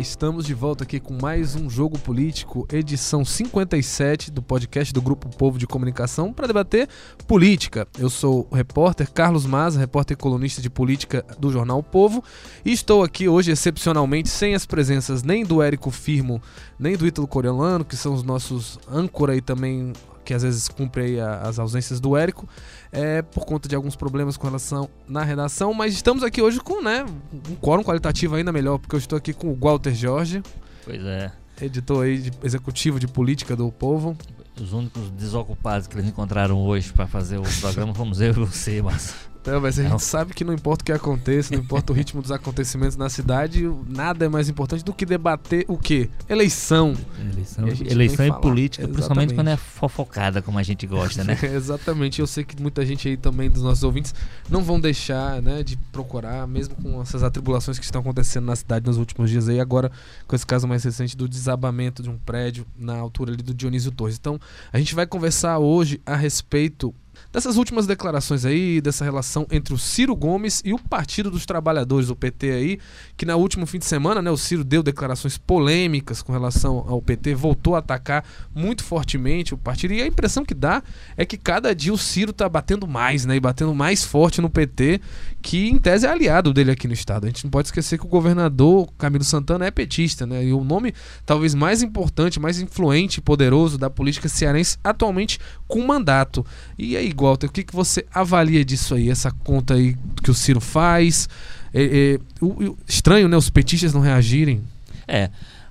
Estamos de volta aqui com mais um Jogo Político, edição 57 do podcast do Grupo Povo de Comunicação para debater política. Eu sou o repórter Carlos Maza, repórter e colunista de política do jornal Povo, e estou aqui hoje excepcionalmente sem as presenças nem do Érico Firmo, nem do Ítalo Coriolano, que são os nossos âncora e também que às vezes cumpre a, as ausências do Érico, é, por conta de alguns problemas com relação na redação, mas estamos aqui hoje com né, um quórum qualitativo ainda melhor, porque eu estou aqui com o Walter Jorge. Pois é. Editor aí de, executivo de política do povo. Os únicos desocupados que eles encontraram hoje para fazer o programa fomos eu e você, mas não, mas a gente não. sabe que não importa o que aconteça, não importa o ritmo dos acontecimentos na cidade, nada é mais importante do que debater o quê? Eleição. Eleição, e, eleição e política, Exatamente. principalmente quando é fofocada, como a gente gosta, né? Exatamente. Eu sei que muita gente aí também, dos nossos ouvintes, não vão deixar né, de procurar, mesmo com essas atribulações que estão acontecendo na cidade nos últimos dias aí, agora com esse caso mais recente do desabamento de um prédio na altura ali do Dionísio Torres. Então, a gente vai conversar hoje a respeito dessas últimas declarações aí, dessa relação entre o Ciro Gomes e o Partido dos Trabalhadores, o PT aí, que na último fim de semana, né, o Ciro deu declarações polêmicas com relação ao PT, voltou a atacar muito fortemente o partido, e a impressão que dá é que cada dia o Ciro tá batendo mais, né, e batendo mais forte no PT, que em tese é aliado dele aqui no estado. A gente não pode esquecer que o governador Camilo Santana é petista, né, e o nome talvez mais importante, mais influente e poderoso da política cearense atualmente com mandato. E aí, Walter, o que, que você avalia disso aí, essa conta aí que o Ciro faz? É, é, o, o, estranho, né? Os petistas não reagirem. É.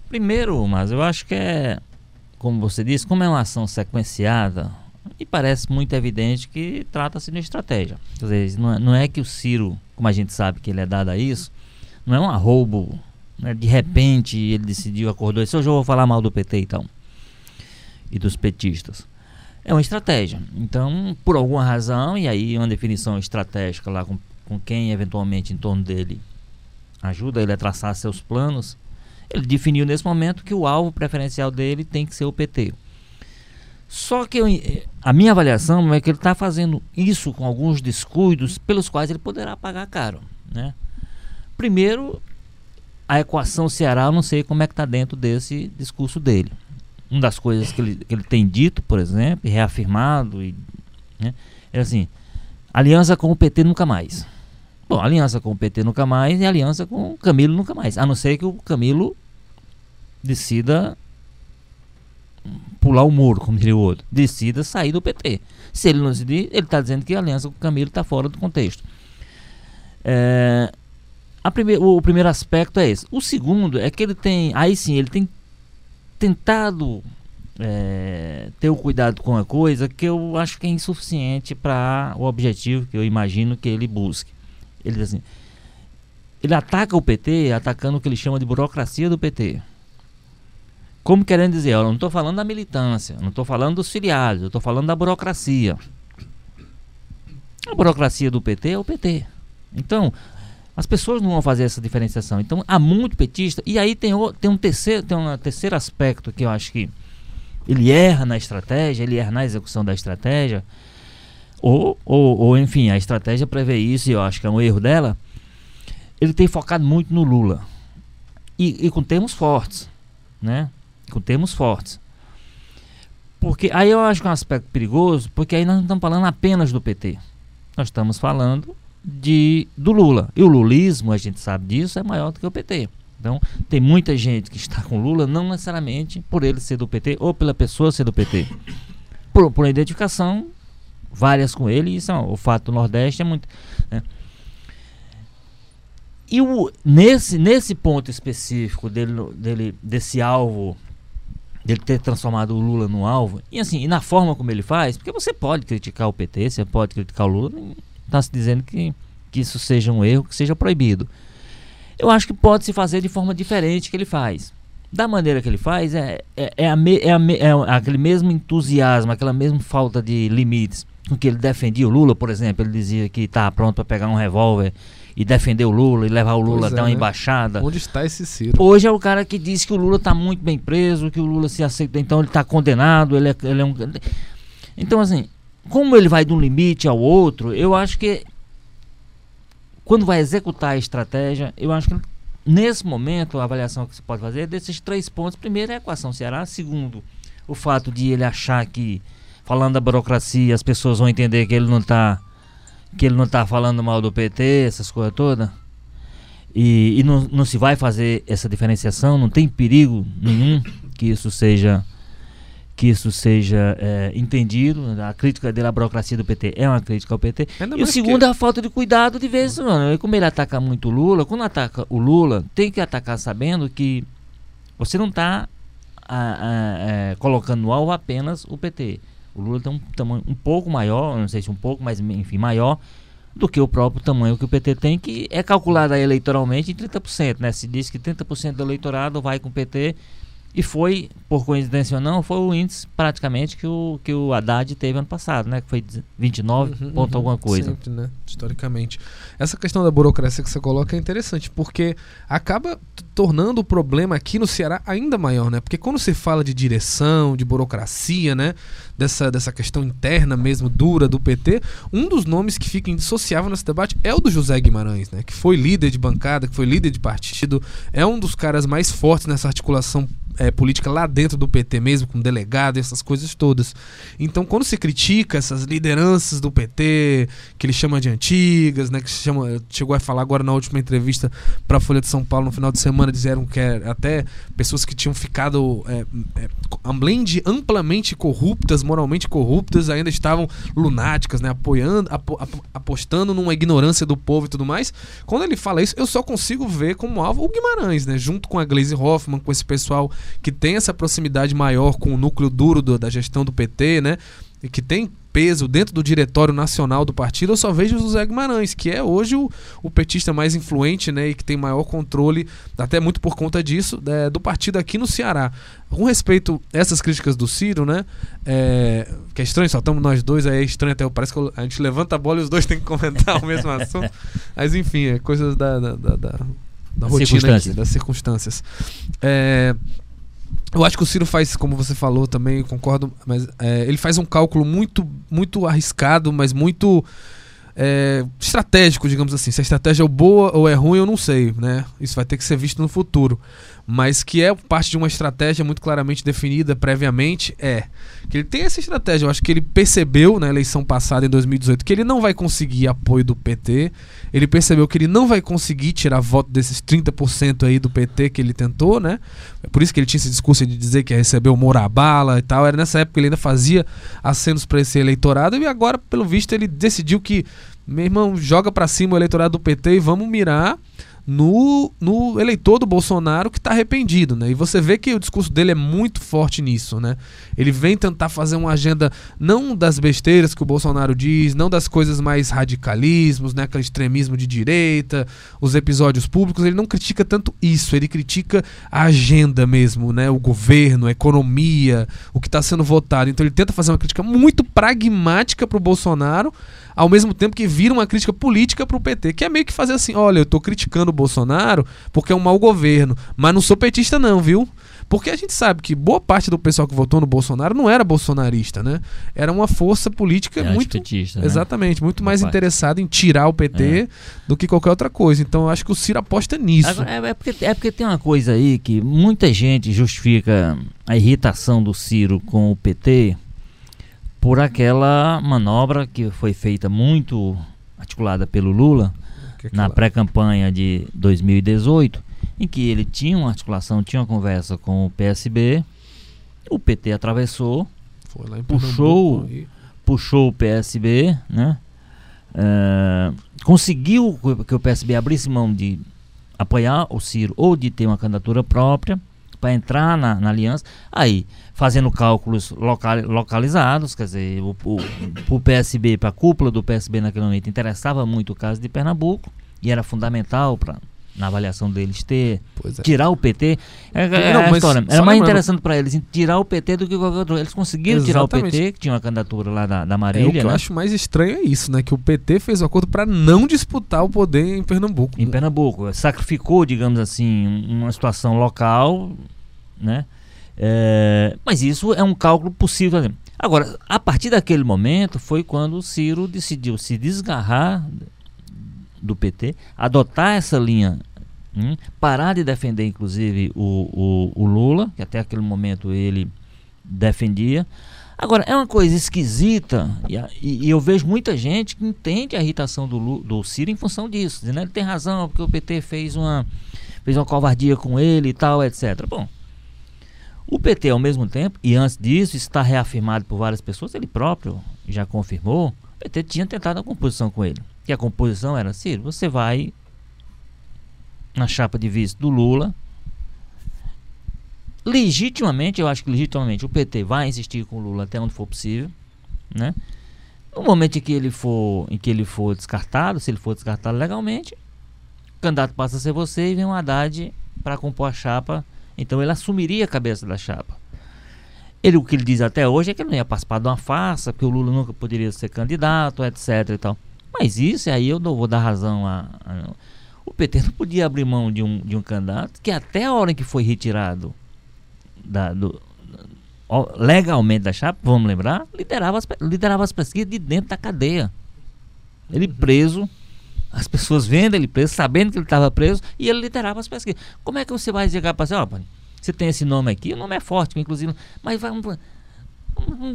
Primeiro, mas eu acho que é, como você disse, como é uma ação sequenciada, e parece muito evidente que trata-se de estratégia. Quer dizer, não é, não é, que o Ciro, como a gente sabe que ele é dado a isso, não é um arrobo. Né? De repente ele decidiu, acordou e disse: Hoje eu vou falar mal do PT então. E dos petistas. É uma estratégia. Então, por alguma razão, e aí uma definição estratégica lá com, com quem eventualmente em torno dele ajuda ele a traçar seus planos, ele definiu nesse momento que o alvo preferencial dele tem que ser o PT. Só que eu, a minha avaliação é que ele está fazendo isso com alguns descuidos pelos quais ele poderá pagar caro. Né? Primeiro, a equação Ceará, eu não sei como é que está dentro desse discurso dele uma das coisas que ele, que ele tem dito, por exemplo, e reafirmado, e, né, é assim: aliança com o PT nunca mais. Bom, aliança com o PT nunca mais e aliança com o Camilo nunca mais. A não ser que o Camilo decida pular o muro, como diria o outro. Decida sair do PT. Se ele não decidir, ele está dizendo que a aliança com o Camilo está fora do contexto. É, prime o primeiro aspecto é esse. O segundo é que ele tem. Aí sim, ele tem tentado é, ter o cuidado com a coisa que eu acho que é insuficiente para o objetivo que eu imagino que ele busque. Ele diz assim, ele ataca o PT atacando o que ele chama de burocracia do PT. Como querendo dizer, eu não estou falando da militância, não estou falando dos filiados, eu estou falando da burocracia. A burocracia do PT é o PT. Então, as pessoas não vão fazer essa diferenciação. Então há muito petista. E aí tem, tem um terceiro, tem um terceiro aspecto que eu acho que ele erra na estratégia, ele erra na execução da estratégia. Ou, ou, ou enfim, a estratégia prevê isso e eu acho que é um erro dela. Ele tem focado muito no Lula. E, e com termos fortes. Né? Com termos fortes. Porque aí eu acho que é um aspecto perigoso, porque aí nós não estamos falando apenas do PT. Nós estamos falando de, do Lula. E o lulismo, a gente sabe disso, é maior do que o PT. Então, tem muita gente que está com Lula, não necessariamente por ele ser do PT ou pela pessoa ser do PT. Por, por identificação, várias com ele, isso é, o fato do Nordeste é muito. Né? E o, nesse, nesse ponto específico dele, dele, desse alvo, dele ter transformado o Lula no alvo, e assim, e na forma como ele faz, porque você pode criticar o PT, você pode criticar o Lula, está se dizendo que, que isso seja um erro, que seja proibido. Eu acho que pode se fazer de forma diferente que ele faz. Da maneira que ele faz, é, é, é, a me, é, a me, é aquele mesmo entusiasmo, aquela mesma falta de limites com que ele defendia o Lula, por exemplo. Ele dizia que está pronto para pegar um revólver e defender o Lula e levar o Lula pois até é, uma né? embaixada. Onde está esse Ciro? Hoje é o cara que diz que o Lula está muito bem preso, que o Lula se aceita, então ele está condenado, ele é, ele é um. Então, assim, como ele vai de um limite ao outro, eu acho que quando vai executar a estratégia, eu acho que nesse momento, a avaliação que se pode fazer é desses três pontos. Primeiro é a equação Ceará. Segundo, o fato de ele achar que, falando da burocracia, as pessoas vão entender que ele não está que ele não tá falando mal do PT, essas coisas todas. E, e não, não se vai fazer essa diferenciação, não tem perigo nenhum que isso seja que isso seja é, entendido. A crítica dele à burocracia do PT é uma crítica ao PT. Ainda e o segundo que... é a falta de cuidado de vez em quando. Como ele ataca muito o Lula, quando ataca o Lula, tem que atacar sabendo que você não está é, colocando no alvo apenas o PT. O Lula tem um tamanho um pouco maior, não sei se um pouco, mas enfim, maior do que o próprio tamanho que o PT tem, que é calculado eleitoralmente em 30%. Né? Se diz que 30% do eleitorado vai com o PT e foi, por coincidência ou não, foi o índice praticamente que o, que o Haddad teve ano passado, né? Que foi 29 uhum, ponto uhum, alguma coisa. Sempre, né? Historicamente. Essa questão da burocracia que você coloca é interessante, porque acaba tornando o problema aqui no Ceará ainda maior, né? Porque quando se fala de direção, de burocracia, né? Dessa, dessa questão interna mesmo, dura do PT, um dos nomes que fica indissociável nesse debate é o do José Guimarães, né? Que foi líder de bancada, que foi líder de partido, é um dos caras mais fortes nessa articulação é, política lá dentro do PT mesmo, com delegado essas coisas todas. Então, quando se critica essas lideranças do PT, que ele chama de antigas, né, que chama, chegou a falar agora na última entrevista para a Folha de São Paulo no final de semana, disseram que até pessoas que tinham ficado é, é, além de amplamente corruptas, moralmente corruptas, ainda estavam lunáticas, né, apoiando, apo, apostando numa ignorância do povo e tudo mais. Quando ele fala isso, eu só consigo ver como alvo o Guimarães, né, junto com a Glaze Hoffman, com esse pessoal que tem essa proximidade maior com o núcleo duro do, da gestão do PT, né? E que tem peso dentro do diretório nacional do partido, eu só vejo o José Guimarães, que é hoje o, o petista mais influente né, e que tem maior controle, até muito por conta disso, é, do partido aqui no Ceará. Com respeito a essas críticas do Ciro, né? É, que é estranho, só estamos nós dois, aí é estranho até, parece que a gente levanta a bola e os dois têm que comentar o mesmo assunto. Mas enfim, é coisas da, da, da, da, rotina aqui, das circunstâncias. É, eu acho que o Ciro faz, como você falou também, concordo, mas é, ele faz um cálculo muito, muito arriscado, mas muito é, estratégico, digamos assim. Se a estratégia é boa ou é ruim, eu não sei, né? Isso vai ter que ser visto no futuro mas que é parte de uma estratégia muito claramente definida previamente, é que ele tem essa estratégia. Eu acho que ele percebeu na eleição passada, em 2018, que ele não vai conseguir apoio do PT, ele percebeu que ele não vai conseguir tirar voto desses 30% aí do PT que ele tentou, né? É por isso que ele tinha esse discurso de dizer que recebeu Morabala e tal. Era nessa época que ele ainda fazia acenos para esse eleitorado e agora, pelo visto, ele decidiu que, meu irmão, joga para cima o eleitorado do PT e vamos mirar no, no eleitor do Bolsonaro que está arrependido, né? E você vê que o discurso dele é muito forte nisso, né? Ele vem tentar fazer uma agenda não das besteiras que o Bolsonaro diz, não das coisas mais radicalismos, né? Aquele extremismo de direita, os episódios públicos, ele não critica tanto isso, ele critica a agenda mesmo, né? O governo, a economia, o que está sendo votado. Então ele tenta fazer uma crítica muito pragmática para o Bolsonaro, ao mesmo tempo que vira uma crítica política para o PT, que é meio que fazer assim, olha, eu estou criticando o Bolsonaro porque é um mau governo, mas não sou petista não, viu? Porque a gente sabe que boa parte do pessoal que votou no Bolsonaro não era bolsonarista, né? Era uma força política é muito. Né? Exatamente, muito mais interessada em tirar o PT é. do que qualquer outra coisa. Então eu acho que o Ciro aposta nisso. É, é, porque, é porque tem uma coisa aí que muita gente justifica a irritação do Ciro com o PT por aquela manobra que foi feita muito articulada pelo Lula que na pré-campanha de 2018, em que ele tinha uma articulação, tinha uma conversa com o PSB, o PT atravessou, puxou, puxou o PSB, né? Uh, conseguiu que o PSB abrisse mão de apoiar o Ciro ou de ter uma candidatura própria para entrar na, na, aliança. Aí, fazendo cálculos local, localizados, quer dizer, o, o, o PSB, para a cúpula do PSB naquele momento, interessava muito o caso de Pernambuco e era fundamental para na avaliação deles ter é. tirar o PT é, é, não, história, era mais interessante para eles tirar o PT do que qualquer outro. Eles conseguiram Exatamente. tirar o PT que tinha uma candidatura lá da, da Marília é, o que né? eu acho mais estranho é isso né que o PT fez o acordo para não disputar o poder em Pernambuco. Em Pernambuco. Sacrificou digamos assim uma situação local né? É, mas isso é um cálculo possível agora a partir daquele momento foi quando o Ciro decidiu se desgarrar do PT, adotar essa linha Hum? Parar de defender, inclusive, o, o, o Lula, que até aquele momento ele defendia. Agora, é uma coisa esquisita, e, e, eu vejo muita gente que entende a irritação do, do Ciro em função disso. Dizendo, ele tem razão, porque o PT fez uma, fez uma covardia com ele e tal, etc. Bom, o PT, ao mesmo tempo, e antes disso, está reafirmado por várias pessoas, ele próprio já confirmou, o PT tinha tentado a composição com ele. Que a composição era, Ciro, você vai na chapa de vice do Lula, legitimamente, eu acho que legitimamente o PT vai insistir com o Lula até onde for possível, né? No momento em que ele for, em que ele for descartado, se ele for descartado legalmente, o candidato passa a ser você e vem um Haddad para compor a chapa, então ele assumiria a cabeça da chapa. Ele, o que ele diz até hoje é que ele não ia participar de uma farsa, que o Lula nunca poderia ser candidato, etc e tal. Mas isso aí eu não vou dar razão a, a o PT não podia abrir mão de um, de um candidato que até a hora em que foi retirado da, do, legalmente da chapa, vamos lembrar, liderava as, liderava as pesquisas de dentro da cadeia. Ele uhum. preso, as pessoas vendo ele preso, sabendo que ele estava preso, e ele liderava as pesquisas. Como é que você vai chegar para assim, ó, você tem esse nome aqui, o nome é forte, inclusive, mas vamos,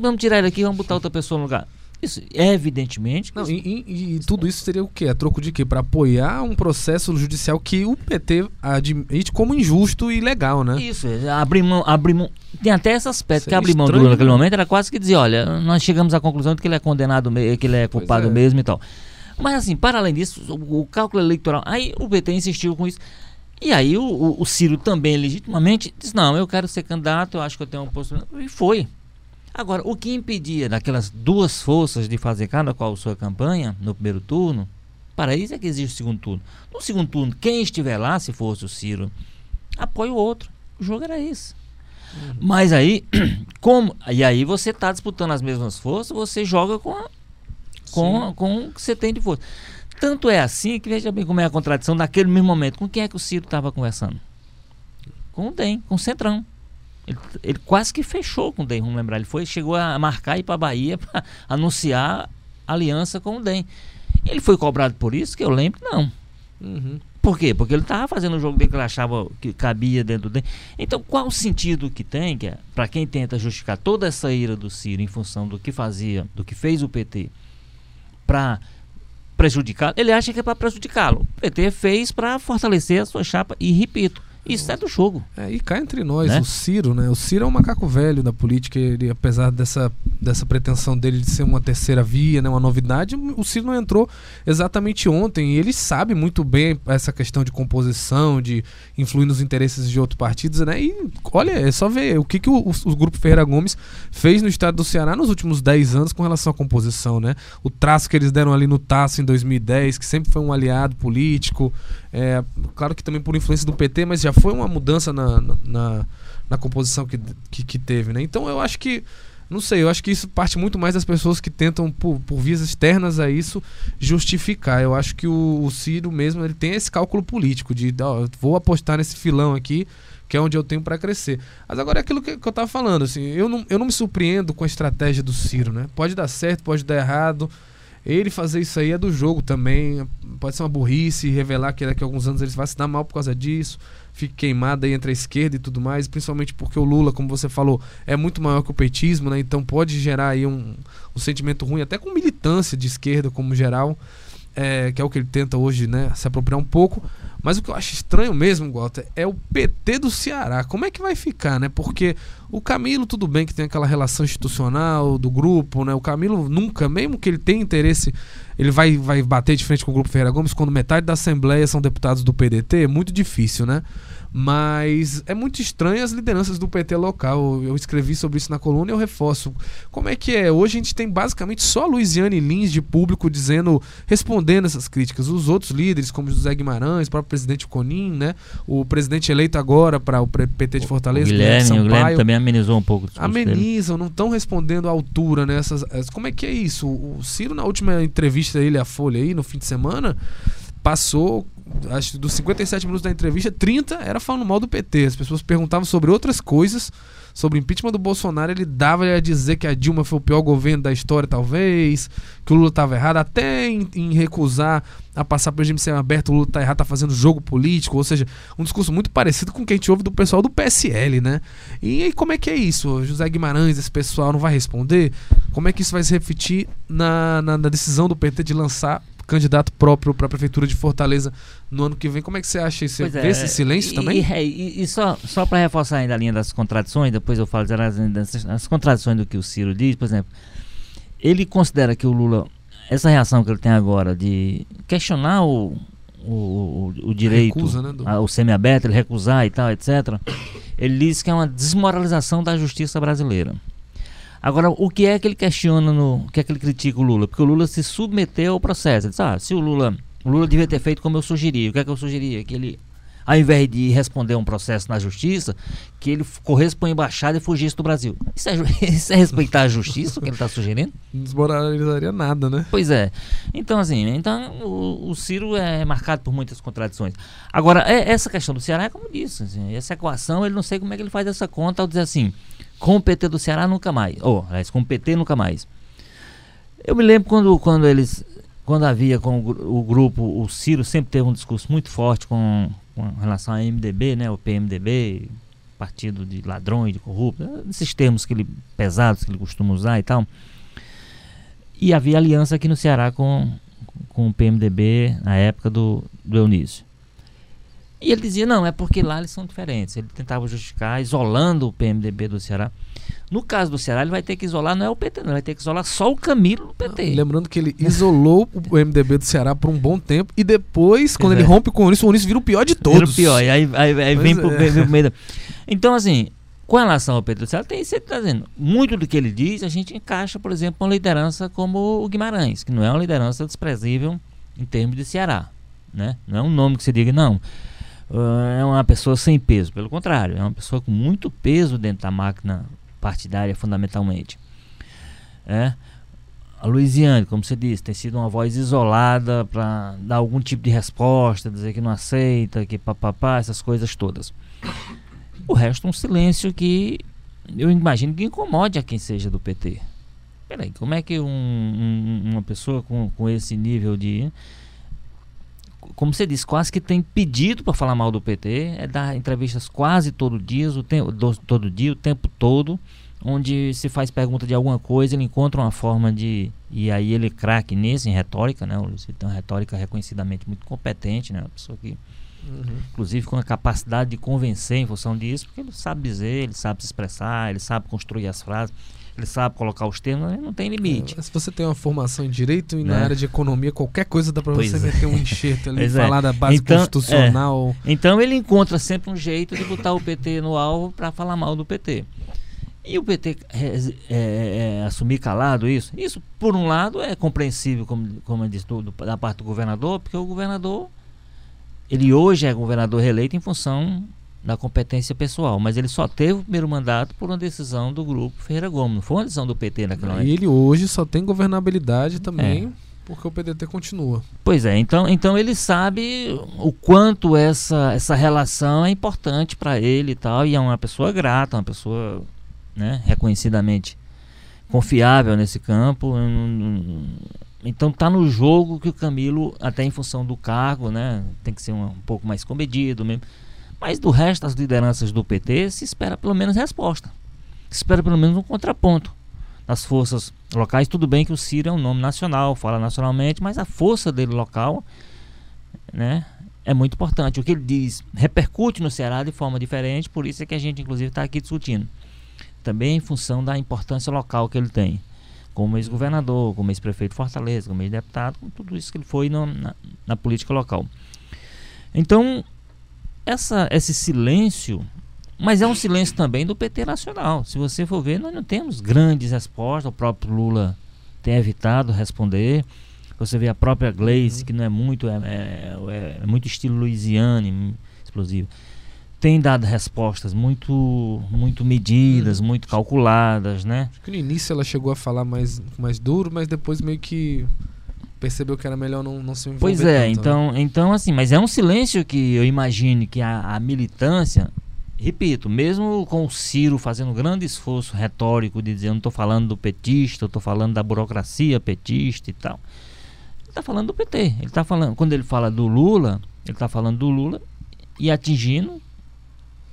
vamos tirar ele aqui, vamos botar outra pessoa no lugar. Isso, evidentemente. Não, e, e, e, tudo isso seria o quê? A troco de quê? Para apoiar um processo judicial que o PT admite como injusto e ilegal, né? Isso, abrir mão, abrir mão. Tem até esse aspecto Seria que abrir mão do Lula naquele né? momento era quase que dizer: olha, nós chegamos à conclusão de que ele é condenado, que ele é culpado é. mesmo e tal. Mas assim, para além disso, o, o, cálculo eleitoral. Aí o PT insistiu com isso. E aí o, o, o Ciro também legitimamente disse: não, eu quero ser candidato, eu acho que eu tenho uma postura. E foi. Agora, o que impedia daquelas duas forças de fazer cada qual sua campanha no primeiro turno, para isso é que existe o segundo turno. No segundo turno, quem estiver lá, se fosse o Ciro, apoia o outro. O jogo era esse. Uhum. Mas aí, como. E aí você está disputando as mesmas forças, você joga com, a, com, com o que você tem de força. Tanto é assim que veja bem como é a contradição naquele mesmo momento. Com quem é que o Ciro estava conversando? Com o DEM, com o Centrão. Ele, ele, quase que fechou com o DEM, vamos lembrar. Ele foi, chegou a marcar e ir para a Bahia para anunciar aliança com o DEM. Ele foi cobrado por isso, que eu lembro, não. Uhum. Por quê? Porque ele estava fazendo o jogo dele que ele achava que cabia dentro do DEM. Então, qual o sentido que tem, que é, para quem tenta justificar toda essa ira do Ciro em função do que fazia, do que fez o PT, para prejudicar, ele acha que é para prejudicá-lo. O PT fez para fortalecer a sua chapa e, repito, isso é do jogo. É, e cá entre nós, né? o Ciro, né? O Ciro é um macaco velho da política. Ele, apesar dessa, dessa pretensão dele de ser uma terceira via, né? uma novidade, o Ciro não entrou exatamente ontem. E ele sabe muito bem essa questão de composição, de influir nos interesses de outros partidos, né? E olha, é só ver o que, que o, o, o Grupo Ferreira Gomes fez no estado do Ceará nos últimos 10 anos com relação à composição, né? O traço que eles deram ali no Taço em 2010, que sempre foi um aliado político. É, claro que também por influência do PT, mas já foi uma mudança na, na, na composição que, que, que, teve, né? Então eu acho que, não sei, eu acho que isso parte muito mais das pessoas que tentam, por, por vias externas a isso, justificar. Eu acho que o, o Ciro mesmo, ele tem esse cálculo político de, ó, vou apostar nesse filão aqui, que é onde eu tenho para crescer. Mas agora é aquilo que, que eu tava falando, assim, eu não, eu não me surpreendo com a estratégia do Ciro, né? Pode dar certo, pode dar errado, ele fazer isso aí é do jogo também. Pode ser uma burrice, revelar que daqui a alguns anos ele vai se dar mal por causa disso. Fique queimado aí entre a esquerda e tudo mais. Principalmente porque o Lula, como você falou, é muito maior que o petismo, né? Então pode gerar aí um, um sentimento ruim, até com militância de esquerda como geral. É, que é o que ele tenta hoje, né? Se apropriar um pouco. Mas o que eu acho estranho mesmo, Walter, é o PT do Ceará. Como é que vai ficar, né? Porque o Camilo, tudo bem que tem aquela relação institucional do grupo, né? O Camilo nunca, mesmo que ele tenha interesse, ele vai, vai bater de frente com o grupo Ferreira Gomes quando metade da Assembleia são deputados do PDT, é muito difícil, né? Mas é muito estranho as lideranças do PT local. Eu escrevi sobre isso na coluna e eu reforço. Como é que é? Hoje a gente tem basicamente só Luiziane Lins de público dizendo, respondendo essas críticas. Os outros líderes, como José Guimarães, o próprio presidente Conin, né? O presidente eleito agora para o PT de Fortaleza, o Guilherme, o Guilherme também amenizou um pouco. Amenizam, não estão respondendo à altura nessas. Né? Como é que é isso? O Ciro, na última entrevista dele à Folha aí, no fim de semana, passou acho que dos 57 minutos da entrevista, 30 era falando mal do PT. As pessoas perguntavam sobre outras coisas, sobre o impeachment do Bolsonaro, ele dava a dizer que a Dilma foi o pior governo da história, talvez, que o Lula estava errado, até em, em, recusar a passar pelo regime semi-aberto, o Lula tá errado, tá fazendo jogo político, ou seja, um discurso muito parecido com o que a gente ouve do pessoal do PSL, né? E aí, como é que é isso? José Guimarães, esse pessoal não vai responder? Como é que isso vai se refletir na, na, na decisão do PT de lançar candidato próprio para a prefeitura de Fortaleza no ano que vem. Como é que você acha isso? Você vê é, esse silêncio e, também? E, e, só, só para reforçar ainda a linha das contradições, depois eu falo das, das contradições do que o Ciro diz, por exemplo, ele considera que o Lula, essa reação que ele tem agora de questionar o, o, o, direito, Recusa, né, do... o semiaberto, ele recusar e tal, etc., ele diz que é uma desmoralização da justiça brasileira. Agora, o que é que ele questiona, no, o que é que ele critica o Lula? Porque o Lula se submeteu ao processo. Ele diz, ah, se o Lula, o Lula devia ter feito como eu sugeri. O que é que eu sugeria? Que ele, ao invés de responder um processo na justiça, que ele corresse para a embaixada e fugisse do Brasil. Isso é, isso é respeitar a justiça, o que ele está sugerindo? Não desmoralizaria nada, né? Pois é. Então, assim, então, o, o, Ciro é marcado por muitas contradições. Agora, é, essa questão do Ceará é como disse, assim, essa equação, ele não sei como é que ele faz essa conta ao dizer assim, com o PT do Ceará nunca mais. Ou, oh, aliás, com o PT nunca mais. Eu me lembro quando, quando eles. Quando havia com o, o grupo, o Ciro sempre teve um discurso muito forte com, com relação ao MDB, né? O PMDB, partido de ladrões, de corruptos, esses termos que ele, pesados que ele costuma usar e tal. E havia aliança aqui no Ceará com, com o PMDB na época do, do Eunício. E ele dizia, não, é porque lá eles são diferentes. Ele tentava justificar, isolando o PMDB do Ceará. No caso do Ceará, ele vai ter que isolar, não é o PT, não, ele vai ter que isolar só o Camilo do PT. Lembrando que ele isolou o MDB do Ceará por um bom tempo e depois, quando ele é. rompe com o Unísio, o Unísio vira o pior de todos. Vira o pior, e aí, aí, aí vem, é. pro, vem pro meio da... Então, assim, com relação ao PT do Ceará, tem isso que está dizendo. Muito do que ele diz, a gente encaixa, por exemplo, uma liderança como o Guimarães, que não é uma liderança desprezível em termos de Ceará. Né? Não é um nome que você diga, não é uma pessoa sem peso. Pelo contrário, é uma pessoa com muito peso dentro da máquina partidária, fundamentalmente. É. A Luiziane, como você disse, tem sido uma voz isolada para dar algum tipo de resposta, dizer que não aceita, que papapá, essas coisas todas. O resto, um silêncio que eu imagino que incomode a quem seja do PT. Peraí, como é que um, um, uma pessoa com, com esse nível de como você disse, quase que tem pedido para falar mal do PT, é dar entrevistas quase todo dia, o tempo, do, todo dia, o tempo todo, onde se faz pergunta de alguma coisa, ele encontra uma forma de. E aí ele craque nisso, em retórica, né? Ele tem uma retórica reconhecidamente muito competente, né? Uma pessoa que. Uhum. Inclusive com a capacidade de convencer em função disso, porque ele sabe dizer, ele sabe se expressar, ele sabe construir as frases ele sabe colocar os termos, não tem limite. É, se você tem uma formação em direito e na é. área de economia, qualquer coisa dá para você é. meter um enxerto ali, é. falar da base então, constitucional. É. Então ele encontra sempre um jeito de botar o PT no alvo para falar mal do PT. E o PT é, assumir calado isso, isso por um lado é compreensível, como, como eu disse, do, da parte do governador, porque o governador, ele hoje é governador reeleito em função da competência pessoal, mas ele só teve o primeiro mandato por uma decisão do grupo Ferreira Gomes, não foi uma decisão do PT naquela época. E ele hoje só tem governabilidade também. É. Porque o PDT continua. Pois é, então, então ele sabe o quanto essa, essa relação é importante para ele e tal, e é uma pessoa grata, uma pessoa né, reconhecidamente confiável nesse campo. Então tá no jogo que o Camilo, até em função do cargo, né, tem que ser um, um pouco mais comedido mesmo mas do resto das lideranças do PT se espera pelo menos resposta. Se espera pelo menos um contraponto das forças locais. Tudo bem que o Ciro é um nome nacional, fala nacionalmente, mas a força dele local né, é muito importante. O que ele diz repercute no Ceará de forma diferente, por isso é que a gente inclusive está aqui discutindo. Também em função da importância local que ele tem. Como ex-governador, como ex-prefeito de Fortaleza, como ex-deputado, com tudo isso que ele foi no, na, na política local. Então, essa, esse silêncio, mas é um silêncio também do PT nacional. Se você for ver, nós não temos grandes respostas. O próprio Lula tem evitado responder. Você vê a própria Gleice, que não é muito, é, é, é muito estilo Louisiane, explosivo. Tem dado respostas muito, muito medidas, uhum. muito calculadas, né? Acho que no início ela chegou a falar mais, mais duro, mas depois meio que percebeu que era melhor não, não se envolver Pois é, tanto, então, né? então assim, mas é um silêncio que eu imagino que a, a militância repito, mesmo com o Ciro fazendo um grande esforço retórico de dizer eu não estou falando do petista, eu estou falando da burocracia petista e tal. Ele está falando do PT. Ele tá falando, quando ele fala do Lula, ele está falando do Lula e atingindo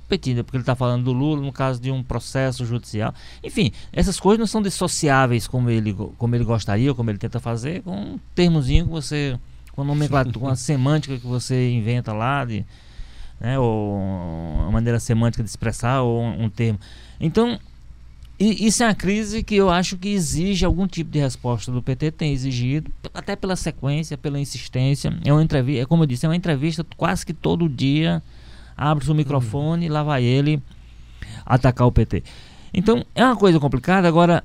petista, porque ele está falando do Lula no caso de um processo judicial. Enfim, essas coisas não são dissociáveis como ele, como ele gostaria, ou como ele tenta fazer, com um termozinho que você, com nomenclatura, com a semântica que você inventa lá de né, ou uma maneira semântica de expressar, ou um, um termo. Então, isso é uma crise que eu acho que exige algum tipo de resposta do PT, tem exigido, até pela sequência, pela insistência. É uma entrevista, é como eu disse, é uma entrevista quase que todo dia. Abre o microfone lá vai ele atacar o PT. Então, é uma coisa complicada. Agora,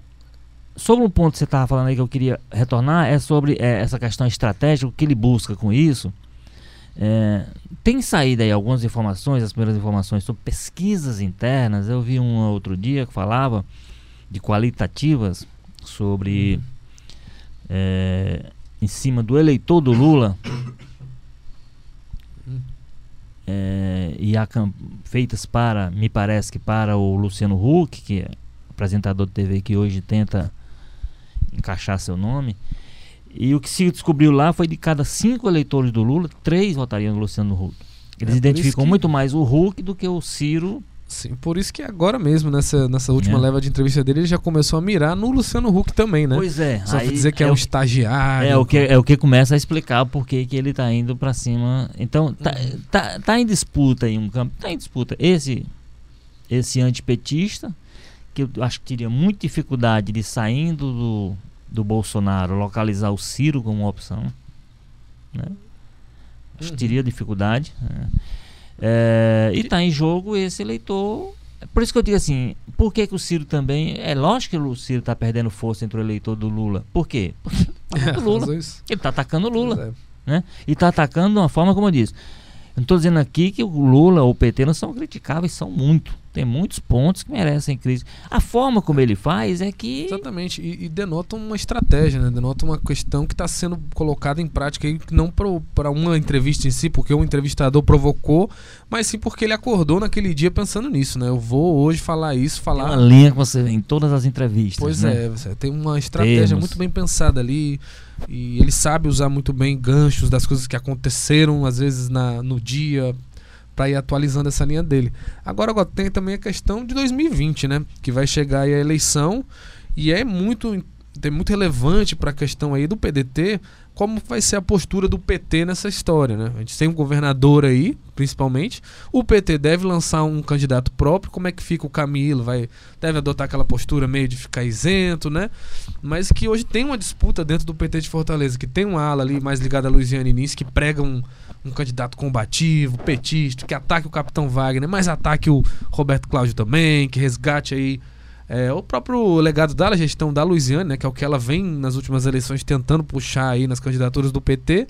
sobre um ponto que você estava falando aí que eu queria retornar, é sobre é, essa questão estratégica, o que ele busca com isso. É, tem saído aí algumas informações, as primeiras informações sobre pesquisas internas. Eu vi um outro dia que falava de qualitativas sobre é, em cima do eleitor do Lula é, e a, feitas para, me parece que para o Luciano Huck, que é apresentador de TV que hoje tenta encaixar seu nome. E o que se descobriu lá foi de cada cinco eleitores do Lula, três votariam no Luciano Huck. Eles é identificam que... muito mais o Huck do que o Ciro. Sim, por isso que agora mesmo, nessa, nessa última é. leva de entrevista dele, ele já começou a mirar no Luciano Huck também, né? Pois é. Só aí dizer que é, é um estagiário. É o, que, é o que começa a explicar por que ele está indo para cima. Então, tá, tá, tá em disputa aí um campo. Tá em disputa. Esse, esse antipetista, que eu acho que teria muita dificuldade de saindo do, do Bolsonaro localizar o Ciro como opção. Né? Acho que uhum. teria dificuldade. Né? É, e está em jogo esse eleitor. Por isso que eu digo assim, por que, que o Ciro também. É lógico que o Ciro está perdendo força entre o eleitor do Lula. Por quê? Porque tá é, Lula. Ele está atacando o Lula. É. Né? E está atacando de uma forma, como eu disse. Não estou dizendo aqui que o Lula ou o PT não são criticáveis, são muito. Tem muitos pontos que merecem crítica. A forma como ele faz é que. Exatamente. E, e denota uma estratégia, né? Denota uma questão que está sendo colocada em prática aí, não para uma entrevista em si, porque o entrevistador provocou, mas sim porque ele acordou naquele dia pensando nisso, né? Eu vou hoje falar isso, falar. Tem uma linha que você vê em todas as entrevistas. Pois né? é, você tem uma estratégia muito bem pensada ali. E ele sabe usar muito bem ganchos das coisas que aconteceram, às vezes, na, no dia, para ir atualizando essa linha dele. Agora, agora tem também a questão de 2020, né? Que vai chegar aí a eleição e é muito, é muito relevante para a questão aí do PDT como vai ser a postura do PT nessa história, né? A gente tem um governador aí, principalmente. O PT deve lançar um candidato próprio. Como é que fica o Camilo? Vai deve adotar aquela postura meio de ficar isento, né? Mas que hoje tem uma disputa dentro do PT de Fortaleza, que tem uma ala ali mais ligada a Luiziane Início, que prega um, um candidato combativo, petista, que ataque o Capitão Wagner, mas ataque o Roberto Cláudio também, que resgate aí é, o próprio legado da gestão da Luiziane, né, que é o que ela vem nas últimas eleições tentando puxar aí nas candidaturas do PT,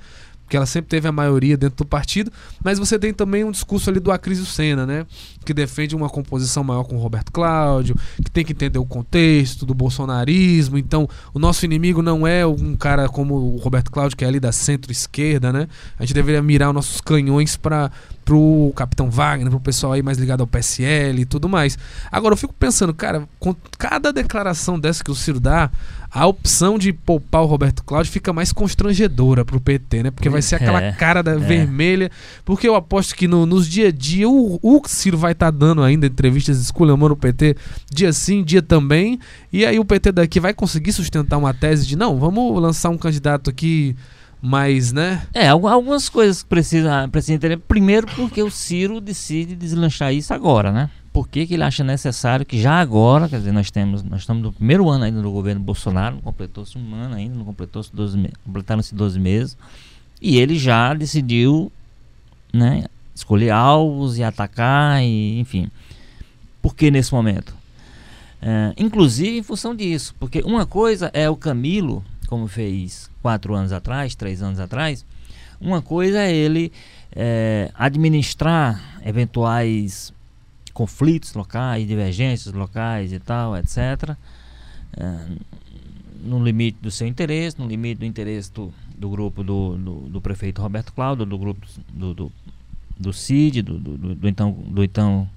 porque ela sempre teve a maioria dentro do partido, mas você tem também um discurso ali do Acrisio Senna, né? Que defende uma composição maior com o Roberto Cláudio, que tem que entender o contexto do bolsonarismo. Então, o nosso inimigo não é um cara como o Roberto Cláudio, que é ali da centro-esquerda, né? A gente deveria mirar os nossos canhões para pro Capitão Wagner, pro pessoal aí mais ligado ao PSL e tudo mais. Agora eu fico pensando, cara, com cada declaração dessa que o Ciro dá, a opção de poupar o Roberto Cláudio fica mais constrangedora pro PT, né? Porque vai ser aquela é, cara da é. vermelha. Porque eu aposto que no, nos dia a dia o, o Ciro vai estar tá dando ainda entrevistas esculhambando o PT dia sim, dia também. E aí o PT daqui vai conseguir sustentar uma tese de não, vamos lançar um candidato aqui mais, né? É, algumas coisas que precisa, precisa entender. Primeiro, porque o Ciro decide deslanchar isso agora, né? por que, que ele acha necessário que já agora, quer dizer, nós temos, nós estamos no primeiro ano ainda do governo Bolsonaro, não completou-se um ano ainda, não completou-se 12 meses, completaram-se 12 meses, e ele já decidiu, né, escolher alvos e atacar, e, enfim. Por que nesse momento? É, inclusive em função disso, porque uma coisa é o Camilo, como fez quatro anos atrás, três anos atrás, uma coisa é ele é, administrar eventuais conflitos locais, divergências locais e tal, etc. É, no limite do seu interesse, no limite do interesse do, do grupo do, do, do prefeito Roberto Cláudio, do grupo do, do, do CID, do, do, do, então, do então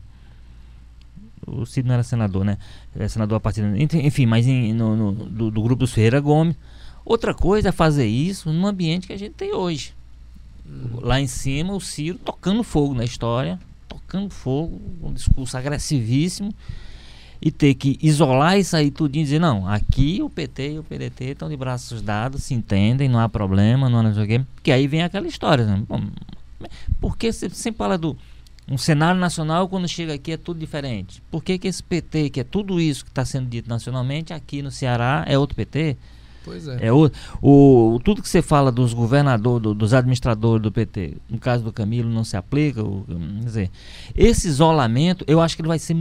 o Cid não era senador, né? É senador a partir. Enfim, mas em, no, no do, do, grupo dos Ferreira Gomes. Outra coisa é fazer isso no ambiente que a gente tem hoje. Lá em cima, o Ciro tocando fogo na história, tocando fogo, um discurso agressivíssimo e ter que isolar isso aí tudo e dizer, não, aqui o PT e o PDT estão de braços dados, se entendem, não há problema, não há não sei o quê. Que aí vem aquela história, né? Bom, porque você sempre fala do um cenário nacional quando chega aqui é tudo diferente. Por que, que esse PT, que é tudo isso que está sendo dito nacionalmente, aqui no Ceará é outro PT? Pois é. é o, o, tudo que você fala dos governadores, do, dos administradores do PT, no caso do Camilo, não se aplica. O, quer dizer, esse isolamento, eu acho que ele vai ser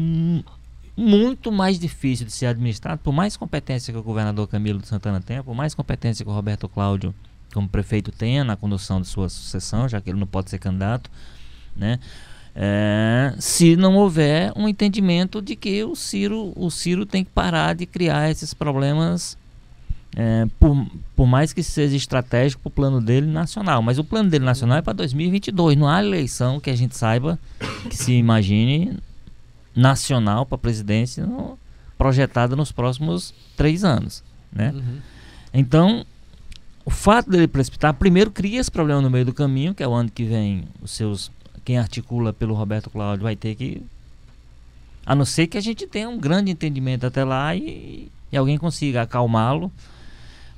muito mais difícil de ser administrado, por mais competência que o governador Camilo de Santana tenha, por mais competência que o Roberto Cláudio, como prefeito, tenha na condução de sua sucessão, já que ele não pode ser candidato, né? É, se não houver um entendimento de que o Ciro, o Ciro tem que parar de criar esses problemas, é, por, por mais que seja estratégico para o plano dele nacional. Mas o plano dele nacional é para 2022. Não há eleição que a gente saiba, que se imagine nacional para a presidência no, projetada nos próximos três anos. Né? Uhum. Então, o fato dele precipitar, primeiro cria esse problema no meio do caminho, que é o ano que vem os seus quem articula pelo Roberto Cláudio vai ter que a não ser que a gente tenha um grande entendimento até lá e, e alguém consiga acalmá-lo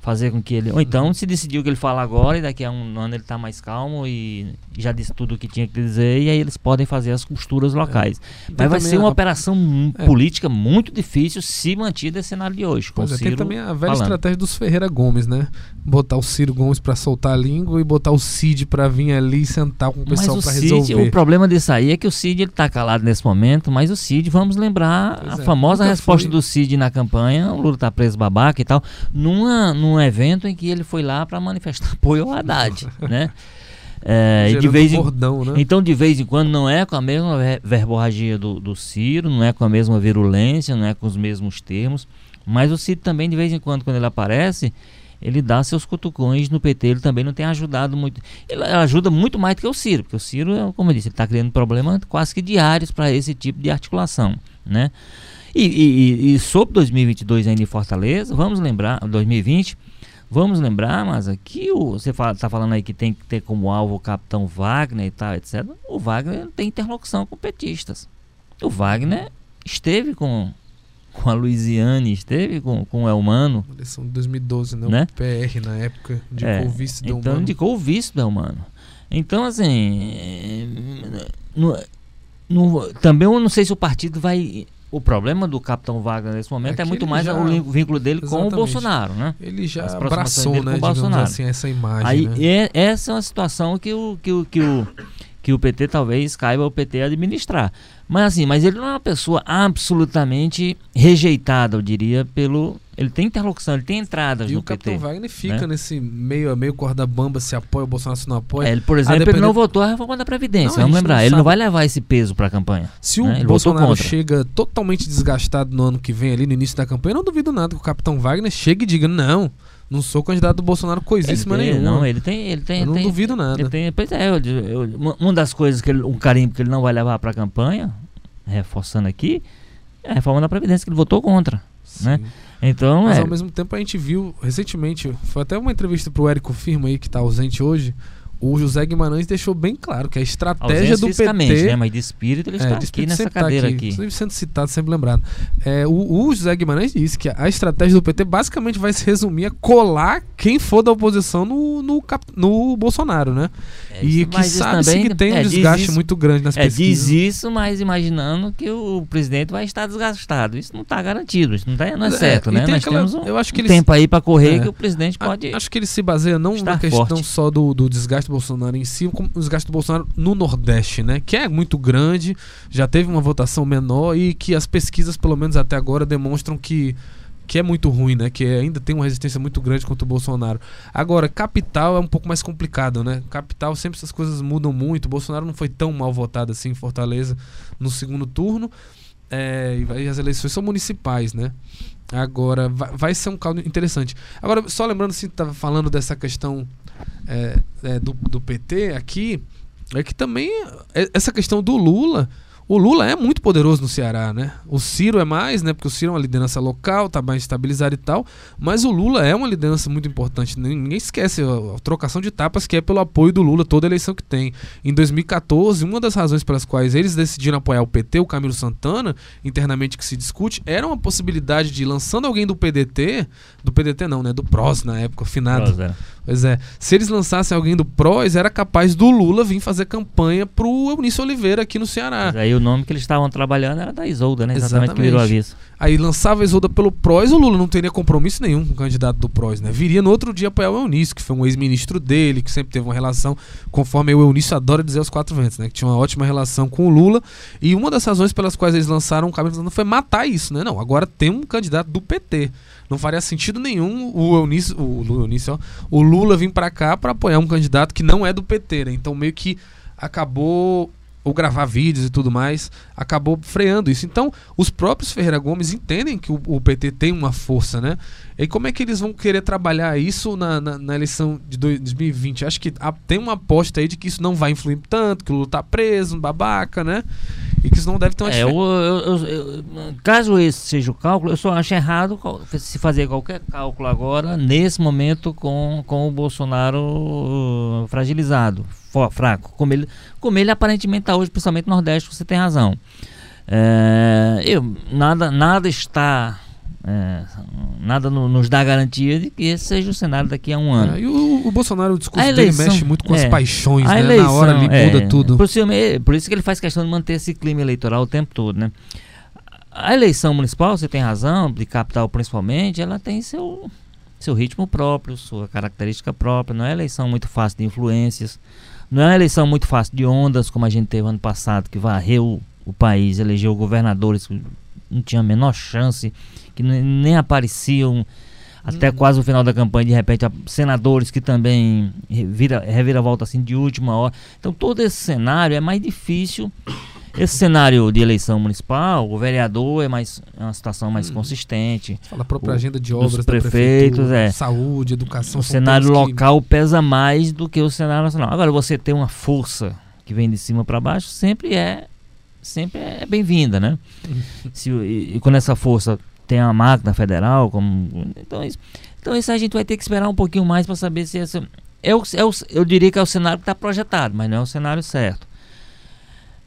fazer com que ele. Ou então se decidiu que ele fala agora e daqui a um ano ele está mais calmo e já disse tudo o que tinha que dizer e aí eles podem fazer as costuras locais. É. Mas vai ser uma a... operação é. política muito difícil se mantido esse cenário de hoje. Pois é, tem também a velha falando. estratégia dos Ferreira Gomes, né? Botar o Ciro Gomes para soltar a língua e botar o Cid para vir ali e sentar com o pessoal para resolver. O problema disso aí é que o Cid ele tá calado nesse momento, mas o Cid, vamos lembrar pois a é, famosa resposta foi. do Cid na campanha, o Lula tá preso babaca e tal, numa, numa num evento em que ele foi lá para manifestar apoio ao Haddad, né? É, de vez em, bordão, né? Então, de vez em quando, não é com a mesma verborragia do, do Ciro, não é com a mesma virulência, não é com os mesmos termos, mas o Ciro também, de vez em quando, quando ele aparece, ele dá seus cutucões no PT, ele também não tem ajudado muito. Ele ajuda muito mais do que o Ciro, porque o Ciro, como eu disse, ele está criando problemas quase que diários para esse tipo de articulação, né? E, e, e, sobre 2022 ainda em Fortaleza, vamos lembrar, 2020, vamos lembrar, mas aqui o, você está fala, falando aí que tem que ter como alvo o capitão Wagner e tal, etc. O Wagner tem interlocução com petistas. O Wagner esteve com, com a Luiziane, esteve com, com o Elmano. Eleição de 2012, né? né? O PR na época, indicou é, o vice do Então Elmano. indicou o vice do Elmano. Então, assim, no, no, também eu não sei se o partido vai o problema do Capitão Wagner nesse momento é, é muito mais já, o vínculo dele Exatamente. com o Bolsonaro, né? Ele já abraçou, né, Bolsonaro. assim, essa imagem. Aí, né? é, essa é uma situação que o, que o, que o que o PT talvez caiba o PT administrar. Mas assim, mas ele não é uma pessoa absolutamente rejeitada, eu diria, pelo. Ele tem interlocução, ele tem entradas e no PT. E o Capitão Wagner fica né? nesse meio a meio corda bamba, se apoia o Bolsonaro, se não apoia. É, ele, por exemplo, depender... ele não votou a reforma da Previdência, não, vamos lembrar. Não ele não vai levar esse peso para a campanha. Se né? o Bolsonaro chega totalmente desgastado no ano que vem, ali no início da campanha, eu não duvido nada que o Capitão Wagner chegue e diga: não. Não sou candidato do Bolsonaro coisíssima nenhuma. Não, ele tem, ele tem. Eu não tem, duvido nada. Ele tem, pois é, eu, eu, uma das coisas que ele, um carimbo que ele não vai levar para a campanha, reforçando aqui, é a reforma da Previdência, que ele votou contra. Né? Então, Mas é... ao mesmo tempo a gente viu recentemente, foi até uma entrevista pro Érico Firma aí, que está ausente hoje o José Guimarães deixou bem claro que a estratégia do PT. Né? Mas de espírito ele é, está aqui nessa tá cadeira tá aqui. aqui. Sendo citado, sempre lembrado. É, o, o, José Guimarães disse que a estratégia do PT basicamente vai se resumir a colar quem for da oposição no, no, no Bolsonaro, né? É, e que sabe que tem um é, desgaste isso, muito grande nas é, pesquisas. Diz isso, mas imaginando que o presidente vai estar desgastado. Isso não está garantido, isso não, tá, não é, é certo, né? Nós aquela, temos um, eu acho que um tempo aí para correr que o presidente pode. Acho que ele se baseia não na questão forte. só do, do desgaste Bolsonaro em si, como os gastos do Bolsonaro no Nordeste, né? Que é muito grande, já teve uma votação menor e que as pesquisas, pelo menos até agora, demonstram que que é muito ruim, né? Que ainda tem uma resistência muito grande contra o Bolsonaro. Agora, capital é um pouco mais complicado, né? Capital sempre essas coisas mudam muito. O Bolsonaro não foi tão mal votado assim em Fortaleza no segundo turno. É, e as eleições são municipais, né? Agora, vai, vai ser um caldo interessante. Agora, só lembrando, assim, estava falando dessa questão é, é, do, do PT aqui, é que também é, essa questão do Lula, o Lula é muito poderoso no Ceará, né? O Ciro é mais, né? Porque o Ciro é uma liderança local, tá mais estabilizado e tal. Mas o Lula é uma liderança muito importante. Ninguém esquece a, trocação de tapas que é pelo apoio do Lula toda eleição que tem. Em 2014, uma das razões pelas quais eles decidiram apoiar o PT, o Camilo Santana, internamente que se discute, era uma possibilidade de lançando alguém do PDT, do PDT não, né? Do PROS na época, finado. Pois é. Se eles lançassem alguém do PROS, era capaz do Lula vir fazer campanha pro Eunício Oliveira aqui no Ceará. Mas aí o nome que eles estavam trabalhando era da Isolda, né? Exatamente, Exatamente. que virou aviso. Aí lançava a Isolda pelo PROS, o Lula não teria compromisso nenhum com o candidato do PROS, né? Viria no outro dia apoiar o Eunício, que foi um ex-ministro dele, que sempre teve uma relação, conforme o Eunício adora dizer aos quatro ventos, né? Que tinha uma ótima relação com o Lula. E uma das razões pelas quais eles lançaram o Camilo foi matar isso, né? Não, agora tem um candidato do PT. Não faria sentido nenhum o Eunício, o, Eunício, ó, o Lula vir para cá para apoiar um candidato que não é do PT, né? Então meio que acabou ou gravar vídeos e tudo mais, acabou freando isso. Então, os próprios Ferreira Gomes entendem que o, o PT tem uma força, né? E como é que eles vão querer trabalhar isso na, na, na eleição de 2020? Acho que tem uma aposta aí de que isso não vai influir tanto, que o Lula tá preso, um babaca, né? E que isso não deve ter uma é, eu, eu, eu, Caso esse seja o cálculo, eu só acho errado se fazer qualquer cálculo agora, nesse momento, com, com o Bolsonaro uh, fragilizado, fraco. Como ele, como ele aparentemente está hoje, principalmente no Nordeste, você tem razão. É, eu, nada, nada está é, nada no, nos dá garantia de que esse seja o cenário daqui a um ano. É, e o, o, Bolsonaro, o discurso eleição, dele mexe muito com é, as paixões, né? Eleição, Na hora ele muda é, tudo. Por, por, isso que ele faz questão de manter esse clima eleitoral o tempo todo, né? A eleição municipal, você tem razão, de capital principalmente, ela tem seu, seu ritmo próprio, sua característica própria. Não é eleição muito fácil de influências. Não é uma eleição muito fácil de ondas, como a gente teve ano passado, que varreu o país, elegeu governadores não tinha a menor chance que nem apareciam até uhum. quase o final da campanha, de repente, senadores que também revira, revira volta assim de última hora. Então todo esse cenário é mais difícil. Esse cenário de eleição municipal, o vereador é mais é uma situação mais uhum. consistente. Fala a própria o, agenda de obras, prefeitos, é. saúde, educação. O cenário local que... pesa mais do que o cenário nacional. Agora você tem uma força que vem de cima para baixo, sempre é sempre é bem-vinda, né? Se, e, e quando essa força tem a máquina federal, como então isso, então isso a gente vai ter que esperar um pouquinho mais para saber se essa é o, é o, eu diria que é o cenário que está projetado, mas não é o cenário certo.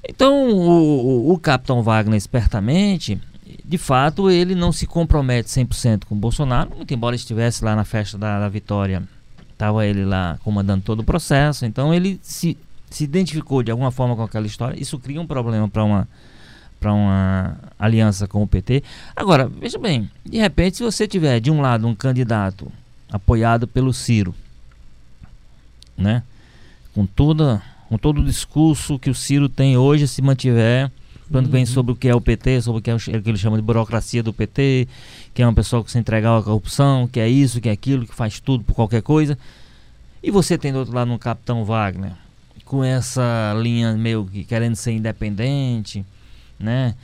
Então o, o, o Capitão Wagner espertamente, de fato, ele não se compromete 100% com o Bolsonaro, muito embora estivesse lá na festa da, da vitória, estava ele lá comandando todo o processo, então ele se, se identificou de alguma forma com aquela história, isso cria um problema para uma para uma aliança com o PT. Agora, veja bem, de repente, se você tiver de um lado um candidato apoiado pelo Ciro, né, com toda com todo o discurso que o Ciro tem hoje, se mantiver, quando uhum. vem sobre o que é o PT, sobre o que, é o, que ele chama de burocracia do PT, que é uma pessoa que se entrega à corrupção, que é isso, que é aquilo, que faz tudo por qualquer coisa. E você tem do outro lado um Capitão Wagner, com essa linha meio que querendo ser independente, né?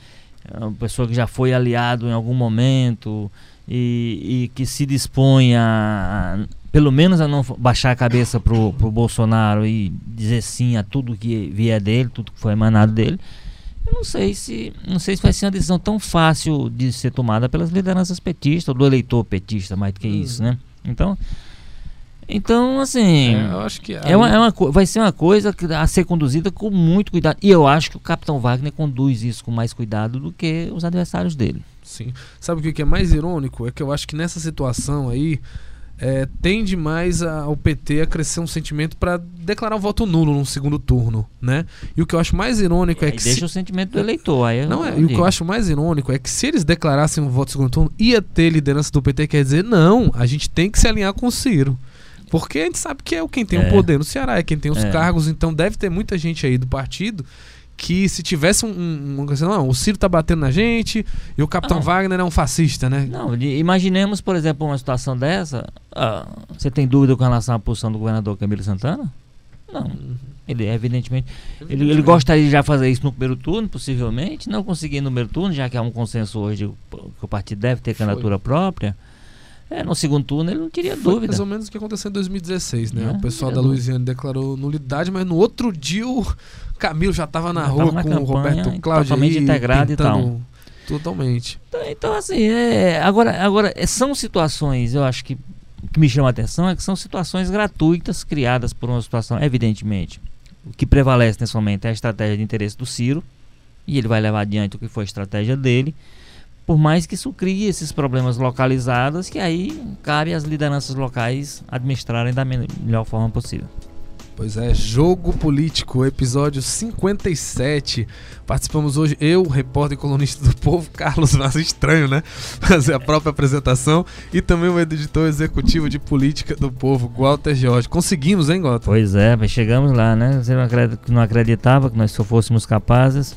É uma pessoa que já foi aliado em algum momento e, e que se dispõe a, pelo menos a não baixar a cabeça pro, pro Bolsonaro e dizer sim a tudo que vier dele, tudo que foi emanado dele. Eu não sei se não sei se vai ser uma decisão tão fácil de ser tomada pelas lideranças petistas, ou do eleitor petista, mais do que isso, né? Então, então, assim. É, eu acho que. Aí... É uma, é uma, vai ser uma coisa a ser conduzida com muito cuidado. E eu acho que o Capitão Wagner conduz isso com mais cuidado do que os adversários dele. Sim. Sabe o que é mais irônico? É que eu acho que nessa situação aí. É, tende mais ao PT a crescer um sentimento para declarar o voto nulo no segundo turno, né? E o que eu acho mais irônico é, é que deixa se... o sentimento do eleitor. Aí não é. E o que eu acho mais irônico é que se eles declarassem um voto no segundo turno, ia ter liderança do PT, quer dizer, não, a gente tem que se alinhar com o Ciro. Porque a gente sabe que é quem tem é. o poder no Ceará, é quem tem os é. cargos, então deve ter muita gente aí do partido que se tivesse um, um, um não, o Ciro tá batendo na gente e o Capitão não. Wagner é um fascista, né? Não, imaginemos, por exemplo, uma situação dessa. Ah, você tem dúvida com relação à posição do governador Camilo Santana? Não. Ele, evidentemente, ele, ele gostaria de já fazer isso no primeiro turno, possivelmente. Não conseguir no primeiro turno, já que há um consenso hoje que o partido deve ter candidatura Foi. própria. É, no segundo turno ele não teria Foi dúvida. mais ou menos o que aconteceu em 2016, né? É, o pessoal é da. Louisiana declarou nulidade, mas no outro dia o Camilo já estava na Já rua tava com o campanha, Roberto Cláudio totalmente integrado e tal. Totalmente. Então, então, assim, é, agora, agora é, são situações, eu acho que o que me chama a atenção é que são situações gratuitas criadas por uma situação, evidentemente. O que prevalece nesse momento é a estratégia de interesse do Ciro, e ele vai levar adiante o que foi a estratégia dele, por mais que isso crie esses problemas localizados, que aí cabe às lideranças locais administrarem da me- melhor forma possível. Pois é, Jogo Político, episódio 57. Participamos hoje, eu, repórter e colunista do Povo, Carlos Vaz, estranho, né? Fazer a própria apresentação. E também o editor executivo de política do Povo, Walter Jorge. Conseguimos, hein, Walter? Pois é, mas chegamos lá, né? Você não acreditava que nós só fôssemos capazes.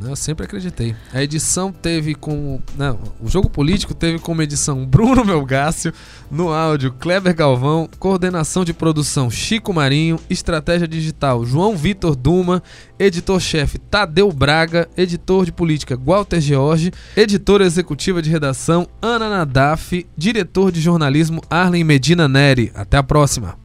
Eu sempre acreditei. A edição teve como. Não, o jogo político teve como edição Bruno Melgácio, no áudio Kleber Galvão, coordenação de produção Chico Marinho, estratégia digital João Vitor Duma, editor-chefe Tadeu Braga, editor de política Walter George, editora executiva de redação Ana Nadaf, diretor de jornalismo Arlen Medina Neri. Até a próxima.